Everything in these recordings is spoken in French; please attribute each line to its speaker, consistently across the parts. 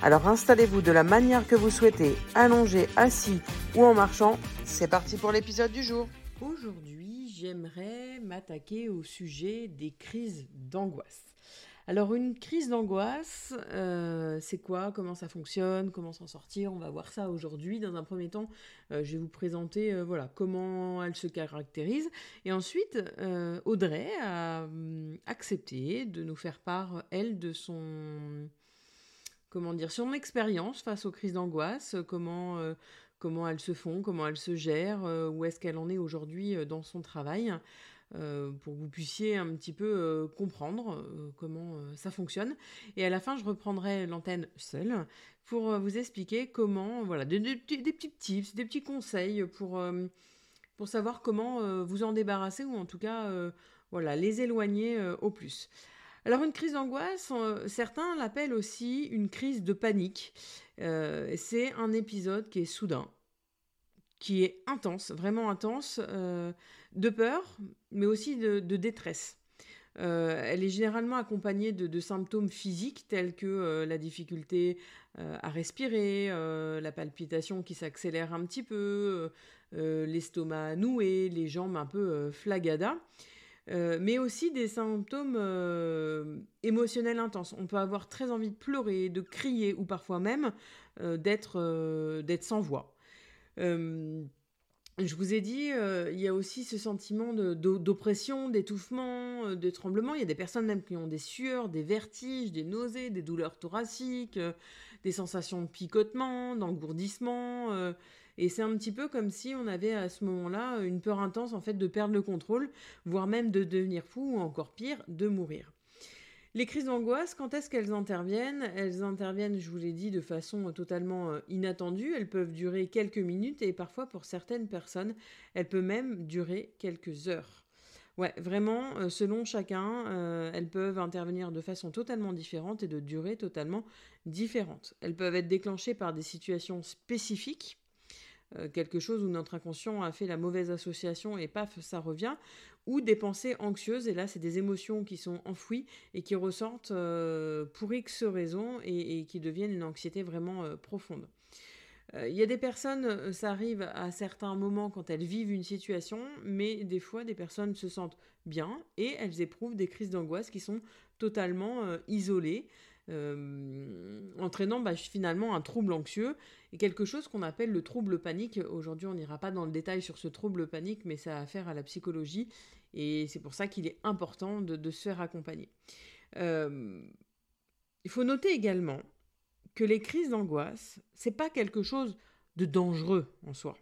Speaker 1: Alors installez-vous de la manière que vous souhaitez, allongé, assis ou en marchant. C'est parti pour l'épisode du jour. Aujourd'hui, j'aimerais m'attaquer au sujet des crises d'angoisse. Alors une crise d'angoisse, euh, c'est quoi? Comment ça fonctionne? Comment s'en sortir? On va voir ça aujourd'hui. Dans un premier temps, euh, je vais vous présenter euh, voilà comment elle se caractérise. Et ensuite, Audrey a hum, accepté de nous faire part, elle, de son comment dire, son expérience face aux crises d'angoisse, comment, comment elles se font, comment elles se gèrent, où est-ce qu'elle en est aujourd'hui dans son travail. Euh, pour que vous puissiez un petit peu euh, comprendre euh, comment ça fonctionne. Et à la fin, je reprendrai l'antenne seule pour vous expliquer comment, voilà, des, petits tips, des petits conseils pour, pour savoir comment vous en débarrasser ou en tout cas, voilà, les éloigner au plus. Alors une crise d'angoisse, certains l'appellent aussi une crise de panique. c'est un épisode qui est soudain, qui est intense, vraiment intense, de peur, mais aussi de, détresse. Euh, elle est généralement accompagnée de, symptômes physiques tels que euh, la difficulté euh, à respirer, la palpitation qui s'accélère un petit peu, l'estomac noué, les jambes un peu flagada. Mais aussi des symptômes émotionnels intenses. On peut avoir très envie de pleurer, de crier ou parfois même d'être sans voix. Je vous ai dit, euh, il y a aussi ce sentiment d'oppression, d'étouffement, euh, de tremblement. Il y a des personnes même qui ont des sueurs, des vertiges, des nausées, des douleurs thoraciques, euh, des sensations de picotement, d'engourdissement. Et c'est un petit peu comme si on avait à ce moment-là une peur intense en fait de perdre le contrôle, voire même de devenir fou ou encore pire, de mourir. Les crises d'angoisse, quand est-ce qu'elles interviennent? Elles interviennent, je vous l'ai dit, de façon totalement euh, inattendue. Elles peuvent durer quelques minutes et parfois pour certaines personnes, elles peuvent même durer quelques heures. Ouais, vraiment, euh, selon chacun, euh, elles peuvent intervenir de façon totalement différente et de durée totalement différente. Elles peuvent être déclenchées par des situations spécifiques, quelque chose où notre inconscient a fait la mauvaise association et paf, ça revient, ou des pensées anxieuses, et là c'est des émotions qui sont enfouies et qui ressortent euh, pour X raisons et, qui deviennent une anxiété vraiment euh, profonde. Euh, il y a des personnes, ça arrive à certains moments quand elles vivent une situation, mais des fois des personnes se sentent bien et elles éprouvent des crises d'angoisse qui sont totalement isolées. Euh, entraînant bah, finalement un trouble anxieux et quelque chose qu'on appelle le trouble panique. Aujourd'hui, on n'ira pas dans le détail sur ce trouble panique, mais ça a affaire à la psychologie et c'est pour ça qu'il est important de, se faire accompagner. Euh, il faut noter également que les crises d'angoisse, c'est pas quelque chose de dangereux en soi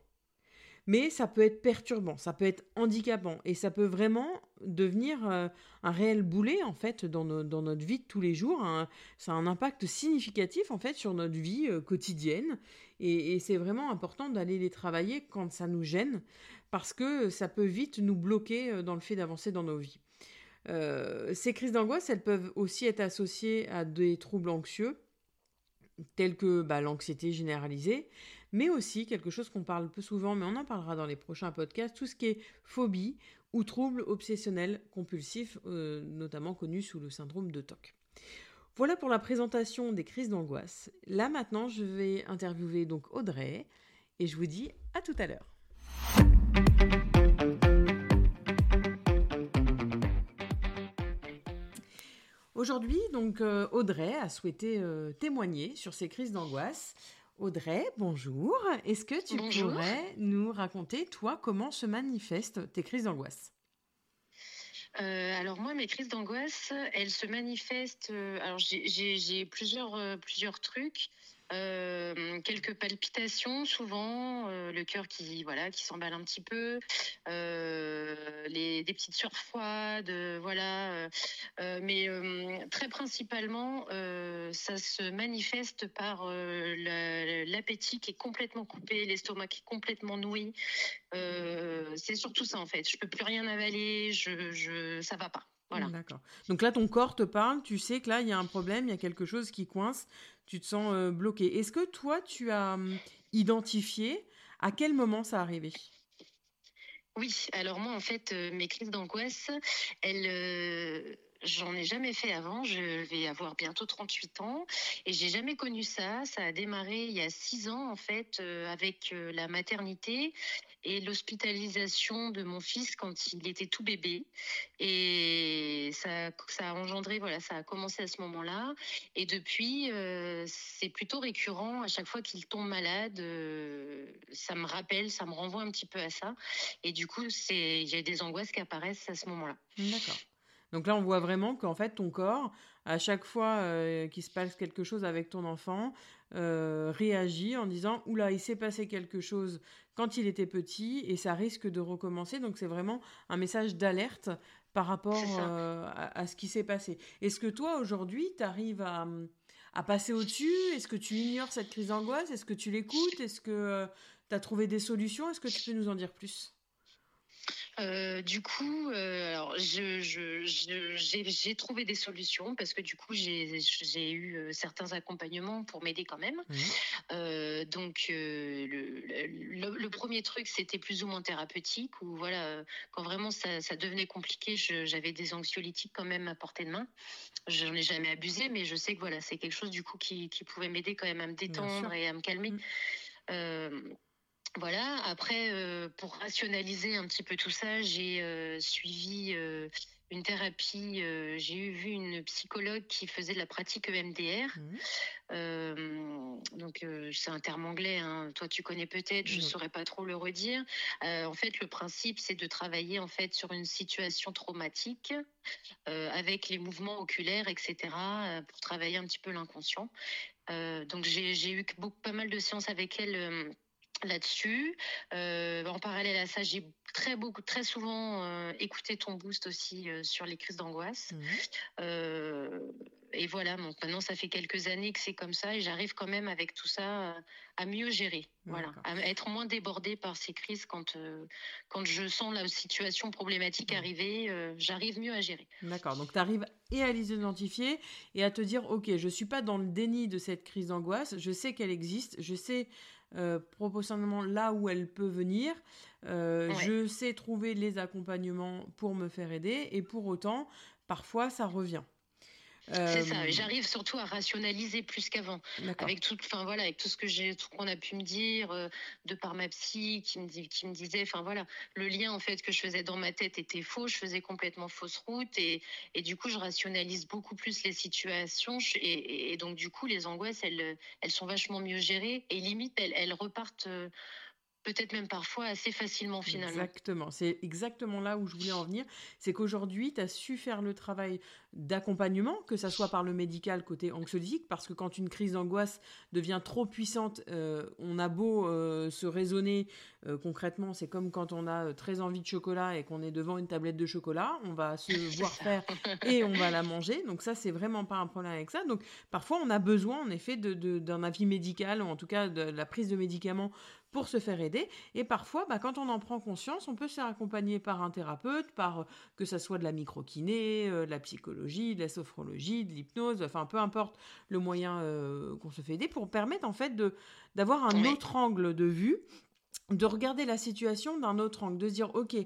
Speaker 1: mais ça peut être perturbant, ça peut être handicapant et ça peut vraiment devenir euh, un réel boulet en fait dans, notre vie de tous les jours. Ça a un impact significatif en fait sur notre vie euh, quotidienne et, c'est vraiment important d'aller les travailler quand ça nous gêne parce que ça peut vite nous bloquer euh, dans le fait d'avancer dans nos vies. ces crises d'angoisse, elles peuvent aussi être associées à des troubles anxieux tels que bah, l'anxiété généralisée, mais aussi quelque chose qu'on parle peu souvent, mais on en parlera dans les prochains podcasts, tout ce qui est phobie ou troubles obsessionnels compulsifs, euh, notamment connus sous le syndrome de TOC. Voilà pour la présentation des crises d'angoisse. Là maintenant, je vais interviewer donc Audrey et je vous dis à tout à l'heure. Aujourd'hui, donc euh, Audrey a souhaité euh, témoigner sur ces crises d'angoisse. Audrey, bonjour. Est-ce que tu pourrais nous raconter, toi, comment se manifestent tes crises d'angoisse?
Speaker 2: Euh, alors moi, mes crises d'angoisse, elles se manifestent. Euh, alors j'ai plusieurs, euh, plusieurs trucs. Euh, quelques palpitations souvent, euh, le cœur qui voilà qui s'emballe un petit peu, euh, les, des petites sueurs froides, voilà. mais très principalement, ça se manifeste par l'appétit qui est complètement coupé, l'estomac qui est complètement noué. c'est surtout ça en fait. Je peux plus rien avaler, je, je ça va pas. Voilà.
Speaker 1: D'accord. Donc là, ton corps te parle, tu sais que là, il y a un problème, il y a quelque chose qui coince, tu te sens euh, bloqué. Est-ce que toi, tu as hum, identifié à quel moment ça arrivait?
Speaker 2: Oui, alors moi, en fait, euh, mes crises d'angoisse, elles, euh, J'en ai jamais fait avant. Je vais avoir bientôt 38 ans et j'ai jamais connu ça. Ça a démarré il y a six ans en fait euh, avec euh, la maternité et l'hospitalisation de mon fils quand il était tout bébé. Et ça, a engendré, voilà, ça a commencé à ce moment-là. Et depuis, euh, c'est plutôt récurrent. À chaque fois qu'il tombe malade, ça me rappelle, ça me renvoie un petit peu à ça. Et du coup, c'est, j'ai des angoisses qui apparaissent à ce moment-là.
Speaker 1: D'accord. Donc là, on voit vraiment qu'en fait, ton corps, à chaque fois euh, qu'il se passe quelque chose avec ton enfant, euh, réagit en disant Oula, il s'est passé quelque chose quand il était petit et ça risque de recommencer. Donc c'est vraiment un message d'alerte par rapport euh, à, ce qui s'est passé. Est-ce que toi, aujourd'hui, tu arrives à, à, passer au-dessus? Est-ce que tu ignores cette crise d'angoisse? Est-ce que tu l'écoutes? Est-ce que tu as trouvé des solutions? Est-ce que tu peux nous en dire plus?
Speaker 2: Euh, du coup, euh, alors je, j'ai, trouvé des solutions parce que du coup j'ai, eu euh, certains accompagnements pour m'aider quand même. Mmh. donc le, le, premier truc c'était plus ou moins thérapeutique où voilà quand vraiment ça, ça devenait compliqué, j'avais des anxiolytiques quand même à portée de main. J'en ai jamais abusé, mais je sais que voilà c'est quelque chose du coup qui, qui pouvait m'aider quand même à me détendre et à me calmer. Mmh. Voilà, après, euh, pour rationaliser un petit peu tout ça, j'ai euh, suivi euh, une thérapie, j'ai eu vu une psychologue qui faisait de la pratique EMDR. Mmh. donc, c'est un terme anglais, hein. toi tu connais peut-être, je ne mmh. saurais pas trop le redire. en fait, le principe, c'est de travailler en fait sur une situation traumatique avec les mouvements oculaires, etc., pour travailler un petit peu l'inconscient. donc, j'ai eu beaucoup, pas mal de séances avec elle là-dessus. Euh, en parallèle à ça, j'ai très beaucoup, très souvent euh, écouté ton boost aussi euh, sur les crises d'angoisse. Mmh. et voilà, donc maintenant ça fait quelques années que c'est comme ça et j'arrive quand même avec tout ça à mieux gérer, voilà, à être moins débordée par ces crises quand quand je sens la situation problématique mmh. arriver, j'arrive mieux à gérer.
Speaker 1: D'accord, donc tu arrives et à les identifier et à te dire ok, je suis pas dans le déni de cette crise d'angoisse, je sais qu'elle existe, je sais euh, proportionnellement là où elle peut venir. Euh, je sais trouver les accompagnements pour me faire aider et pour autant, parfois, ça revient.
Speaker 2: C'est ça. Euh, j'arrive surtout à rationaliser plus qu'avant. Avec tout, enfin voilà, avec tout ce que j'ai, tout qu'on a pu me dire euh, de par ma psy qui me, qui me disait, enfin voilà, le lien en fait que je faisais dans ma tête était faux. Je faisais complètement fausse route et, et du coup je rationalise beaucoup plus les situations et, donc du coup les angoisses elles, elles sont vachement mieux gérées et limite elles, elles repartent. Peut-être même parfois assez facilement finalement.
Speaker 1: Exactement, c'est exactement là où je voulais en venir. C'est qu'aujourd'hui, tu as su faire le travail d'accompagnement, que ça soit par le médical côté anxiolytique, parce que quand une crise d'angoisse devient trop puissante, euh, on a beau euh, se raisonner euh, concrètement, c'est comme quand on a très envie de chocolat et qu'on est devant une tablette de chocolat, on va se voir faire et on va la manger. Donc ça, c'est vraiment pas un problème avec ça. Donc parfois, on a besoin en effet d'un de, avis médical, ou en tout cas de la prise de médicaments pour se faire aider. Et parfois, bah, quand on en prend conscience, on peut se faire accompagner par un thérapeute, par que ça soit de la microkiné, de la psychologie de la sophrologie, de l'hypnose, enfin peu importe le moyen euh, qu'on se fait aider, pour permettre en fait de d'avoir un autre angle de vue, de regarder la situation d'un autre angle, de se dire ok,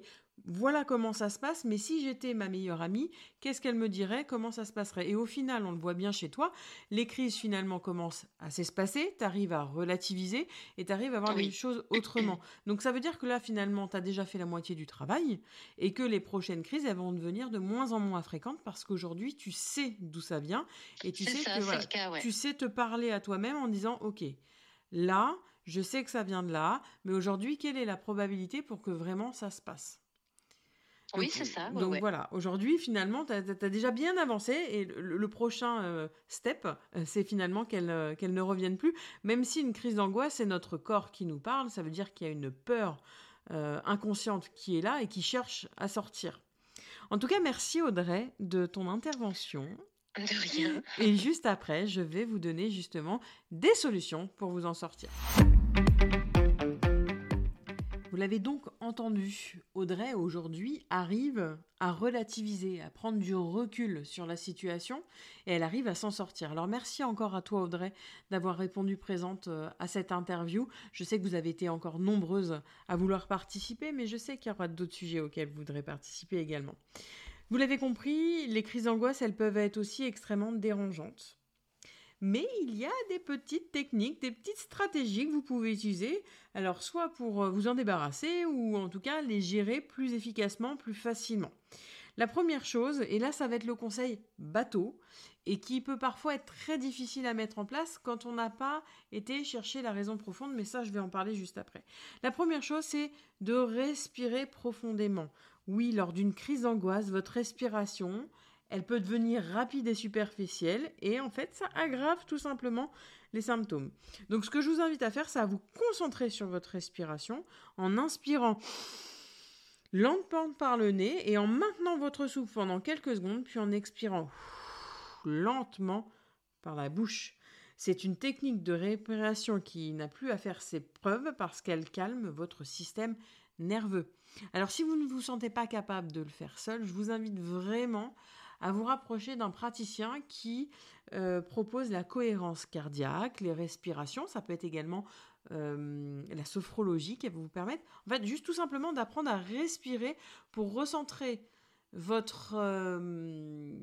Speaker 1: voilà comment ça se passe, mais si j'étais ma meilleure amie, qu'est-ce qu'elle me dirait, comment ça se passerait? Et au final, on le voit bien chez toi, les crises finalement commencent à s'espacer, tu arrives à relativiser et tu arrives à voir les choses autrement. Donc ça veut dire que là, finalement, tu as déjà fait la moitié du travail et que les prochaines crises, elles vont devenir de moins en moins fréquentes parce qu'aujourd'hui, tu sais d'où ça vient et tu sais que tu sais te parler à toi-même en disant, OK, là, je sais que ça vient de là, mais aujourd'hui, quelle est la probabilité pour que vraiment ça se passe?
Speaker 2: Oui, c'est ça.
Speaker 1: donc voilà, aujourd'hui, finalement, tu as, déjà bien avancé et le, prochain step, c'est finalement qu'elle ne revienne plus. Même si une crise d'angoisse, c'est notre corps qui nous parle, ça veut dire qu'il y a une peur inconsciente qui est là et qui cherche à sortir. En tout cas, merci Audrey de ton intervention.
Speaker 2: De rien.
Speaker 1: Et juste après, je vais vous donner justement des solutions pour vous en sortir. Vous l'avez donc entendu, Audrey aujourd'hui arrive à relativiser, à prendre du recul sur la situation et elle arrive à s'en sortir. Alors merci encore à toi Audrey d'avoir répondu présente euh, à cette interview. Je sais que vous avez été encore nombreuses à vouloir participer, mais je sais qu'il y aura d'autres sujets auxquels vous voudrez participer également. Vous l'avez compris, les crises d'angoisse, elles peuvent être aussi extrêmement dérangeantes. Mais il y a des petites techniques, des petites stratégies que vous pouvez utiliser, alors soit pour euh, vous en débarrasser ou en tout cas les gérer plus efficacement, plus facilement. La première chose, et là ça va être le conseil bateau, et qui peut parfois être très difficile à mettre en place quand on n'a pas été chercher la raison profonde, mais ça je vais en parler juste après. La première chose, c'est de respirer profondément. Oui, lors d'une crise d'angoisse, votre respiration, elle peut devenir rapide et superficielle et en fait ça aggrave tout simplement les symptômes. Donc ce que je vous invite à faire, c'est à vous concentrer sur votre respiration en inspirant lentement par le nez et en maintenant votre souffle pendant quelques secondes puis en expirant lentement par la bouche. C'est une technique de respiration qui n'a plus à faire ses preuves parce qu'elle calme votre système nerveux. Alors si vous ne vous sentez pas capable de le faire seul, je vous invite vraiment à vous rapprocher d'un praticien qui euh, propose la cohérence cardiaque, les respirations, ça peut être également euh, la sophrologie qui va vous permettre, en fait, juste tout simplement d'apprendre à respirer pour recentrer votre euh,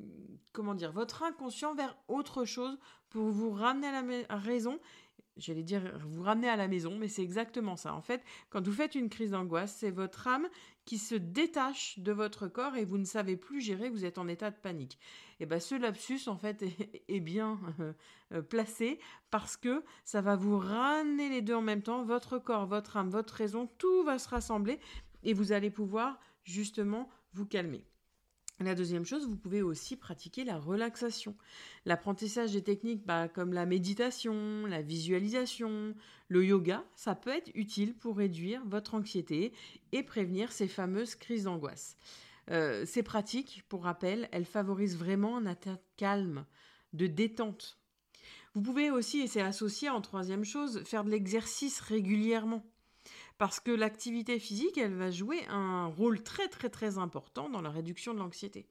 Speaker 1: comment dire votre inconscient vers autre chose pour vous ramener à la raison j'allais dire vous ramener à la maison, mais c'est exactement ça. En fait, quand vous faites une crise d'angoisse, c'est votre âme qui se détache de votre corps et vous ne savez plus gérer, vous êtes en état de panique. Et bien ce lapsus, en fait, est, bien euh, placé parce que ça va vous ramener les deux en même temps, votre corps, votre âme, votre raison, tout va se rassembler et vous allez pouvoir justement vous calmer. La deuxième chose, vous pouvez aussi pratiquer la relaxation. L'apprentissage des techniques bah, comme la méditation, la visualisation, le yoga, ça peut être utile pour réduire votre anxiété et prévenir ces fameuses crises d'angoisse. Euh, ces pratiques, pour rappel, elles favorisent vraiment un état calme, de détente. Vous pouvez aussi, et c'est associé en troisième chose, faire de l'exercice régulièrement parce que l'activité physique, elle va jouer un rôle très très très important dans la réduction de l'anxiété.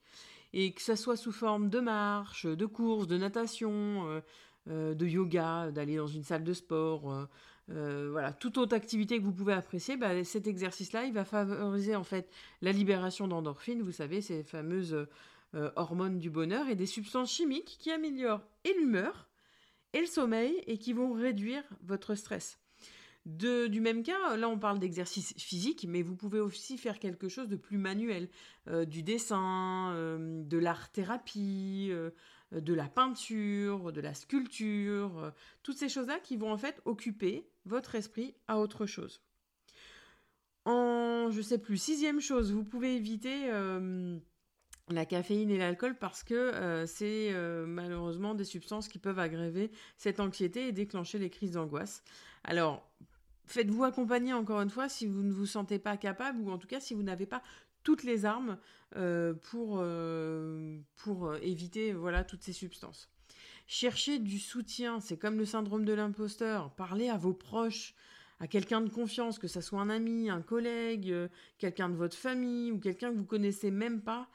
Speaker 1: Et que ce soit sous forme de marche, de course, de natation, euh, euh, de yoga, d'aller dans une salle de sport, euh, voilà, toute autre activité que vous pouvez apprécier, bah, cet exercice-là, il va favoriser en fait la libération d'endorphines, vous savez, ces fameuses hormones du bonheur et des substances chimiques qui améliorent et l'humeur et le sommeil et qui vont réduire votre stress du même cas, là on parle d'exercice physique, mais vous pouvez aussi faire quelque chose de plus manuel, euh, du dessin, euh, de l'art-thérapie, euh, de la peinture, de la sculpture, toutes ces choses-là qui vont en fait occuper votre esprit à autre chose. En, je sais plus, sixième chose, vous pouvez éviter la caféine et l'alcool parce que c'est malheureusement des substances qui peuvent aggraver cette anxiété et déclencher les crises d'angoisse. Alors, faites-vous accompagner encore une fois si vous ne vous sentez pas capable ou en tout cas si vous n'avez pas toutes les armes euh, pour, euh, pour euh, éviter voilà toutes ces substances. Cherchez du soutien, c'est comme le syndrome de l'imposteur. Parlez à vos proches, à quelqu'un de confiance, que ce soit un ami, un collègue, quelqu'un de votre famille ou quelqu'un que vous connaissez même pas.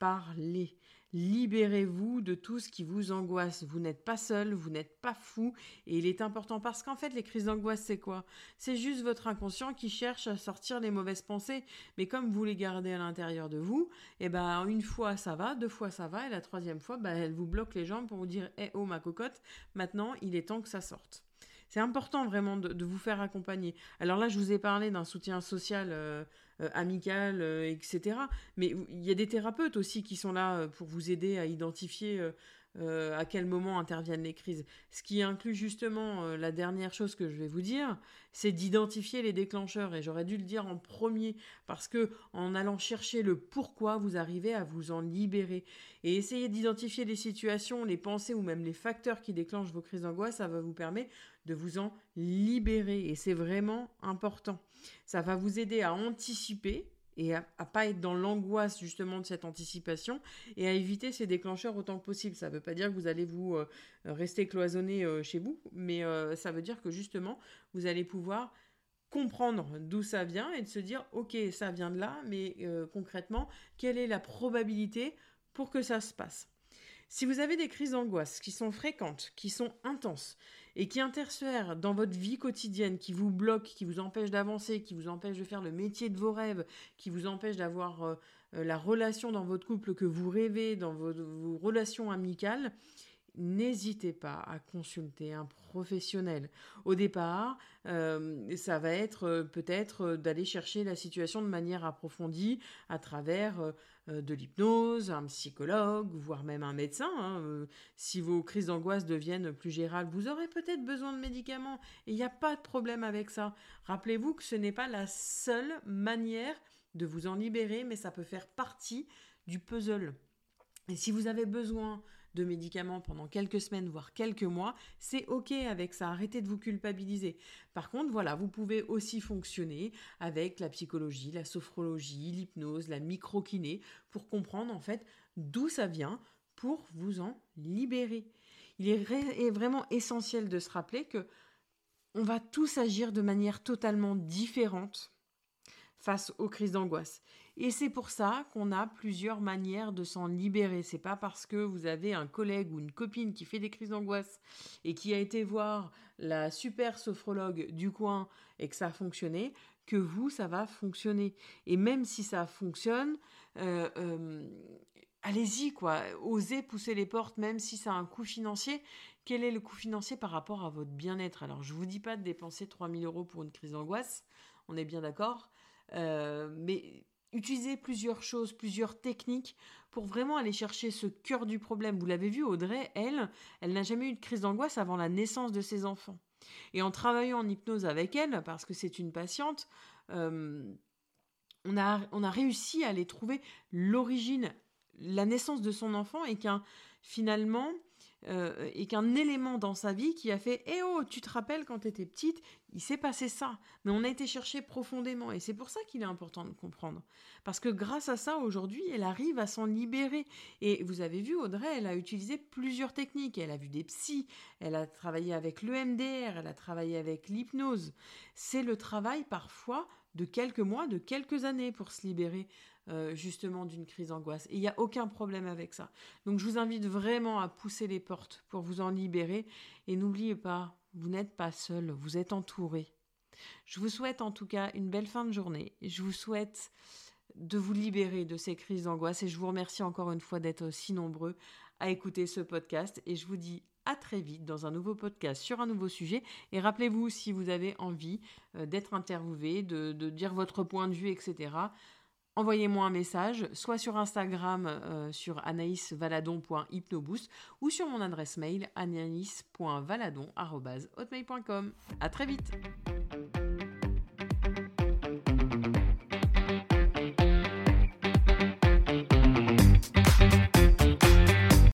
Speaker 1: Parlez. Libérez-vous de tout ce qui vous angoisse. Vous n'êtes pas seul, vous n'êtes pas fou. Et il est important parce qu'en fait, les crises d'angoisse, c'est quoi? C'est juste votre inconscient qui cherche à sortir les mauvaises pensées. Mais comme vous les gardez à l'intérieur de vous, eh ben une fois ça va, deux fois ça va, et la troisième fois, ben, elle vous bloque les jambes pour vous dire Eh oh ma cocotte, maintenant il est temps que ça sorte. C'est important vraiment de, vous faire accompagner. Alors là, je vous ai parlé d'un soutien social euh, euh, amical, euh, etc. Mais il y a des thérapeutes aussi qui sont là pour vous aider à identifier euh, à quel moment interviennent les crises. Ce qui inclut justement euh, la dernière chose que je vais vous dire, c'est d'identifier les déclencheurs. Et j'aurais dû le dire en premier, parce que en allant chercher le pourquoi, vous arrivez à vous en libérer. Et essayer d'identifier les situations, les pensées ou même les facteurs qui déclenchent vos crises d'angoisse, ça va vous permettre de vous en libérer. Et c'est vraiment important. Ça va vous aider à anticiper et à, pas être dans l'angoisse justement de cette anticipation et à éviter ces déclencheurs autant que possible. Ça ne veut pas dire que vous allez vous euh, rester cloisonné euh, chez vous, mais euh, ça veut dire que justement vous allez pouvoir comprendre d'où ça vient et de se dire ok ça vient de là, mais concrètement quelle est la probabilité pour que ça se passe? Si vous avez des crises d'angoisse qui sont fréquentes, qui sont intenses, et qui interfèrent dans votre vie quotidienne, qui vous bloquent, qui vous empêchent d'avancer, qui vous empêchent de faire le métier de vos rêves, qui vous empêchent d'avoir euh, euh, la relation dans votre couple que vous rêvez, dans vos, relations amicales, n'hésitez pas à consulter un professionnel. Au départ, euh, ça va être peut-être d'aller chercher la situation de manière approfondie à travers euh, de l'hypnose, un psychologue, voire même un médecin. Hein, euh, si vos crises d'angoisse deviennent plus gérales, vous aurez peut-être besoin de médicaments et il n'y a pas de problème avec ça. Rappelez-vous que ce n'est pas la seule manière de vous en libérer, mais ça peut faire partie du puzzle. Et si vous avez besoin de médicaments pendant quelques semaines, voire quelques mois, c'est ok avec ça, arrêtez de vous culpabiliser. Par contre, voilà, vous pouvez aussi fonctionner avec la psychologie, la sophrologie, l'hypnose, la microkiné, pour comprendre en fait d'où ça vient, pour vous en libérer. Il est vraiment essentiel de se rappeler que on va tous agir de manière totalement différente face aux crises d'angoisse. Et c'est pour ça qu'on a plusieurs manières de s'en libérer. C'est pas parce que vous avez un collègue ou une copine qui fait des crises d'angoisse et qui a été voir la super sophrologue du coin et que ça a fonctionné que vous, ça va fonctionner. Et même si ça fonctionne, euh, euh, allez-y, quoi. Osez pousser les portes, même si ça a un coût financier. Quel est le coût financier par rapport à votre bien-être? Alors, je vous dis pas de dépenser 3000 euros pour une crise d'angoisse, on est bien d'accord. Euh, mais utiliser plusieurs choses, plusieurs techniques pour vraiment aller chercher ce cœur du problème. Vous l'avez vu, Audrey, elle, elle n'a jamais eu de crise d'angoisse avant la naissance de ses enfants. Et en travaillant en hypnose avec elle, parce que c'est une patiente, euh, on, a, on a réussi à aller trouver l'origine, la naissance de son enfant et qu'un finalement, euh, et qu'un élément dans sa vie qui a fait Eh oh, tu te rappelles quand tu étais petite, il s'est passé ça. Mais on a été chercher profondément et c'est pour ça qu'il est important de comprendre. Parce que grâce à ça, aujourd'hui, elle arrive à s'en libérer. Et vous avez vu, Audrey, elle a utilisé plusieurs techniques. Elle a vu des psys, elle a travaillé avec l'EMDR, elle a travaillé avec l'hypnose. C'est le travail parfois de quelques mois, de quelques années pour se libérer euh, justement d'une crise d'angoisse. Et il n'y a aucun problème avec ça. Donc je vous invite vraiment à pousser les portes pour vous en libérer. Et n'oubliez pas, vous n'êtes pas seul, vous êtes entouré. Je vous souhaite en tout cas une belle fin de journée. Je vous souhaite de vous libérer de ces crises d'angoisse et je vous remercie encore une fois d'être si nombreux à écouter ce podcast et je vous dis à très vite dans un nouveau podcast sur un nouveau sujet. Et rappelez-vous, si vous avez envie euh, d'être interviewé, de, de, dire votre point de vue, etc., envoyez-moi un message, soit sur Instagram euh, sur anaïsvaladon.hypnoboost ou sur mon adresse mail anaïs.valadon.hotmail.com. À très vite